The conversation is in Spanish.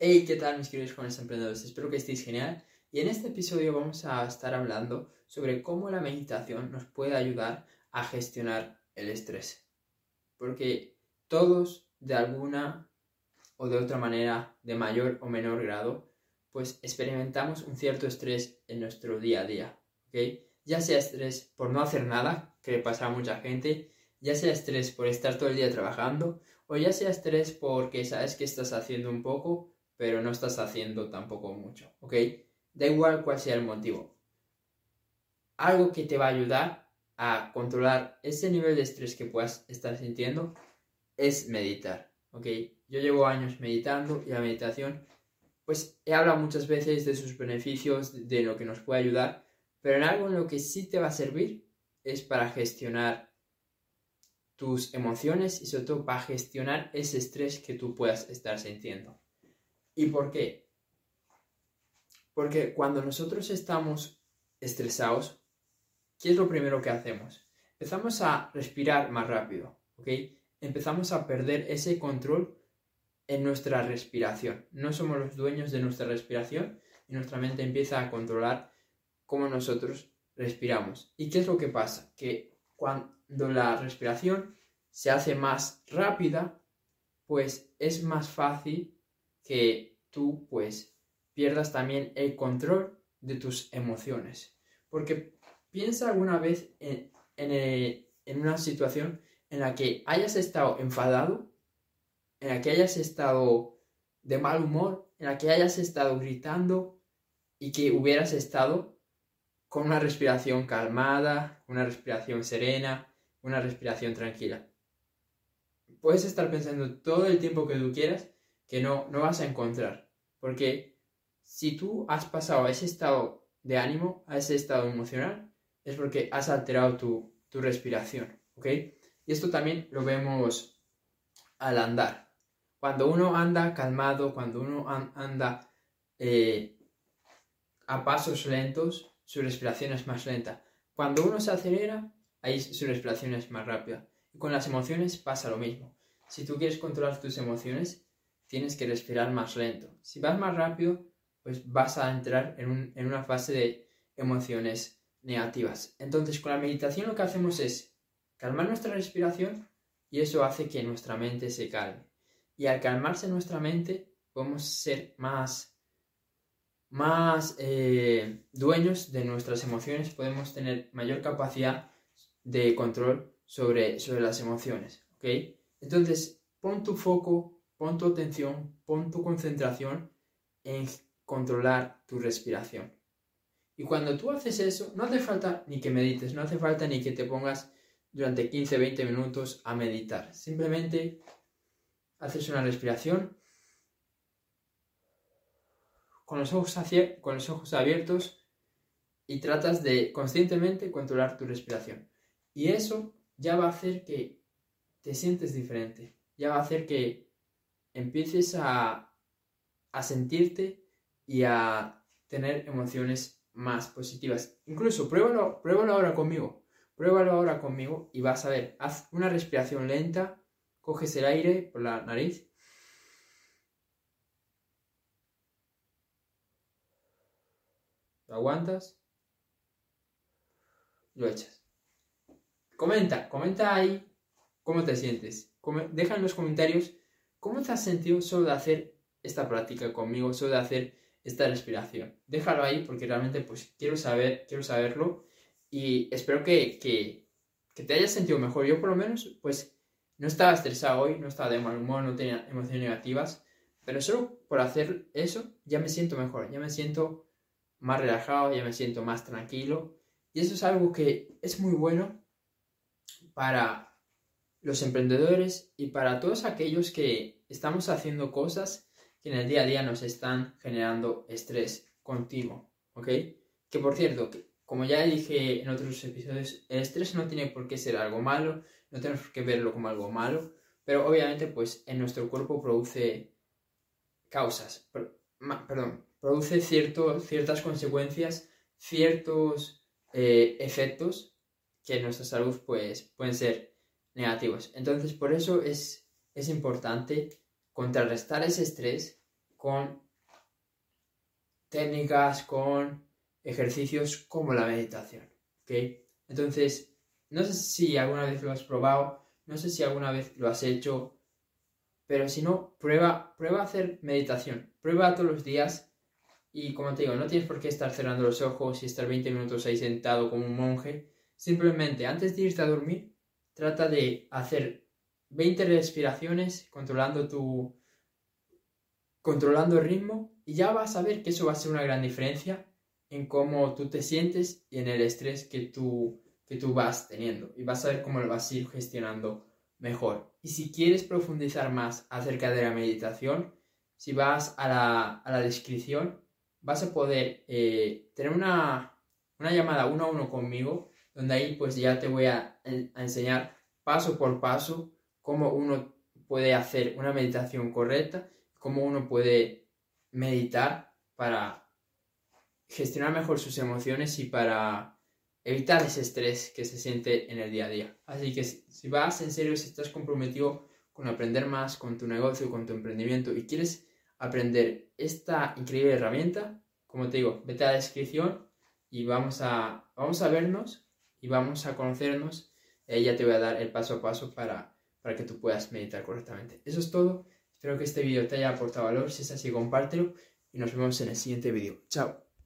Hey, ¿qué tal mis queridos jóvenes emprendedores? Espero que estéis genial. Y en este episodio vamos a estar hablando sobre cómo la meditación nos puede ayudar a gestionar el estrés. Porque todos, de alguna o de otra manera, de mayor o menor grado, pues experimentamos un cierto estrés en nuestro día a día. ¿ok? Ya sea estrés por no hacer nada, que le pasa a mucha gente, ya sea estrés por estar todo el día trabajando, o ya sea estrés porque sabes que estás haciendo un poco pero no estás haciendo tampoco mucho, ¿ok? Da igual cuál sea el motivo. Algo que te va a ayudar a controlar ese nivel de estrés que puedas estar sintiendo es meditar, ¿ok? Yo llevo años meditando y la meditación, pues he hablado muchas veces de sus beneficios, de lo que nos puede ayudar, pero en algo en lo que sí te va a servir es para gestionar tus emociones y sobre todo para gestionar ese estrés que tú puedas estar sintiendo. ¿Y por qué? Porque cuando nosotros estamos estresados, ¿qué es lo primero que hacemos? Empezamos a respirar más rápido, ¿ok? Empezamos a perder ese control en nuestra respiración. No somos los dueños de nuestra respiración y nuestra mente empieza a controlar cómo nosotros respiramos. ¿Y qué es lo que pasa? Que cuando la respiración se hace más rápida, pues es más fácil que tú pues pierdas también el control de tus emociones. Porque piensa alguna vez en, en, una situación en la que hayas estado enfadado, en la que hayas estado de mal humor, en la que hayas estado gritando y que hubieras estado con una respiración calmada, una respiración serena, una respiración tranquila. Puedes estar pensando todo el tiempo que tú quieras que no, no vas a encontrar. Porque si tú has pasado a ese estado de ánimo, a ese estado emocional, es porque has alterado tu, respiración, ¿ok? Y esto también lo vemos al andar. Cuando uno anda calmado, cuando uno anda eh, a pasos lentos, su respiración es más lenta. Cuando uno se acelera, ahí su respiración es más rápida. Y con las emociones pasa lo mismo. Si tú quieres controlar tus emociones, tienes que respirar más lento. Si vas más rápido, pues vas a entrar en, una fase de emociones negativas. Entonces, con la meditación lo que hacemos es calmar nuestra respiración y eso hace que nuestra mente se calme. Y al calmarse nuestra mente, podemos ser más, más eh, dueños de nuestras emociones, podemos tener mayor capacidad de control sobre, sobre las emociones. ¿ok? Entonces, pon tu foco pon tu atención, pon tu concentración en controlar tu respiración. Y cuando tú haces eso, no hace falta ni que medites, no hace falta ni que te pongas durante 15, 20 minutos a meditar. Simplemente haces una respiración con los ojos, con los ojos abiertos y tratas de conscientemente controlar tu respiración. Y eso ya va a hacer que te sientes diferente, ya va a hacer que empieces a, sentirte y a tener emociones más positivas. Incluso pruébalo, pruébalo ahora conmigo. Pruébalo ahora conmigo y vas a ver. Haz una respiración lenta, coges el aire por la nariz. Lo aguantas. Lo echas. Comenta, comenta ahí cómo te sientes. Deja en los comentarios ¿Cómo te has sentido solo de hacer esta práctica conmigo, solo de hacer esta respiración? Déjalo ahí porque realmente pues quiero saber, quiero saberlo y espero que, que, que te hayas sentido mejor. Yo por lo menos pues no estaba estresado hoy, no estaba de mal humor, no tenía emociones negativas, pero solo por hacer eso ya me siento mejor, ya me siento más relajado, ya me siento más tranquilo y eso es algo que es muy bueno para los emprendedores y para todos aquellos que estamos haciendo cosas que en el día a día nos están generando estrés contigo, ¿ok? Que por cierto, como ya dije en otros episodios, el estrés no tiene por qué ser algo malo, no tenemos que verlo como algo malo, pero obviamente pues en nuestro cuerpo produce causas, perdón, produce ciertas consecuencias, ciertos eh, efectos que en nuestra salud pues pueden ser negativos. Entonces, por eso es, es importante contrarrestar ese estrés con técnicas, con ejercicios como la meditación. ¿ok? Entonces, no sé si alguna vez lo has probado, no sé si alguna vez lo has hecho, pero si no, prueba, prueba a hacer meditación, prueba todos los días y como te digo, no tienes por qué estar cerrando los ojos y estar 20 minutos ahí sentado como un monje, simplemente antes de irte a dormir, trata de hacer 20 respiraciones controlando tu controlando el ritmo y ya vas a ver que eso va a ser una gran diferencia en cómo tú te sientes y en el estrés que tú, que tú vas teniendo. Y vas a ver cómo lo vas a ir gestionando mejor. Y si quieres profundizar más acerca de la meditación, si vas a la, descripción, vas a poder eh, tener una, llamada uno a uno conmigo, donde ahí pues ya te voy a, enseñar paso por paso cómo uno puede hacer una meditación correcta, cómo uno puede meditar para gestionar mejor sus emociones y para evitar ese estrés que se siente en el día a día. Así que si vas en serio, si estás comprometido con aprender más con tu negocio, con tu emprendimiento y quieres aprender esta increíble herramienta, como te digo, vete a la descripción y vamos a, vamos a vernos y vamos a conocernos. Ahí ya te voy a dar el paso a paso para, para que tú puedas meditar correctamente. Eso es todo. Espero que este vídeo te haya aportado valor. Si es así, compártelo y nos vemos en el siguiente vídeo. Chao.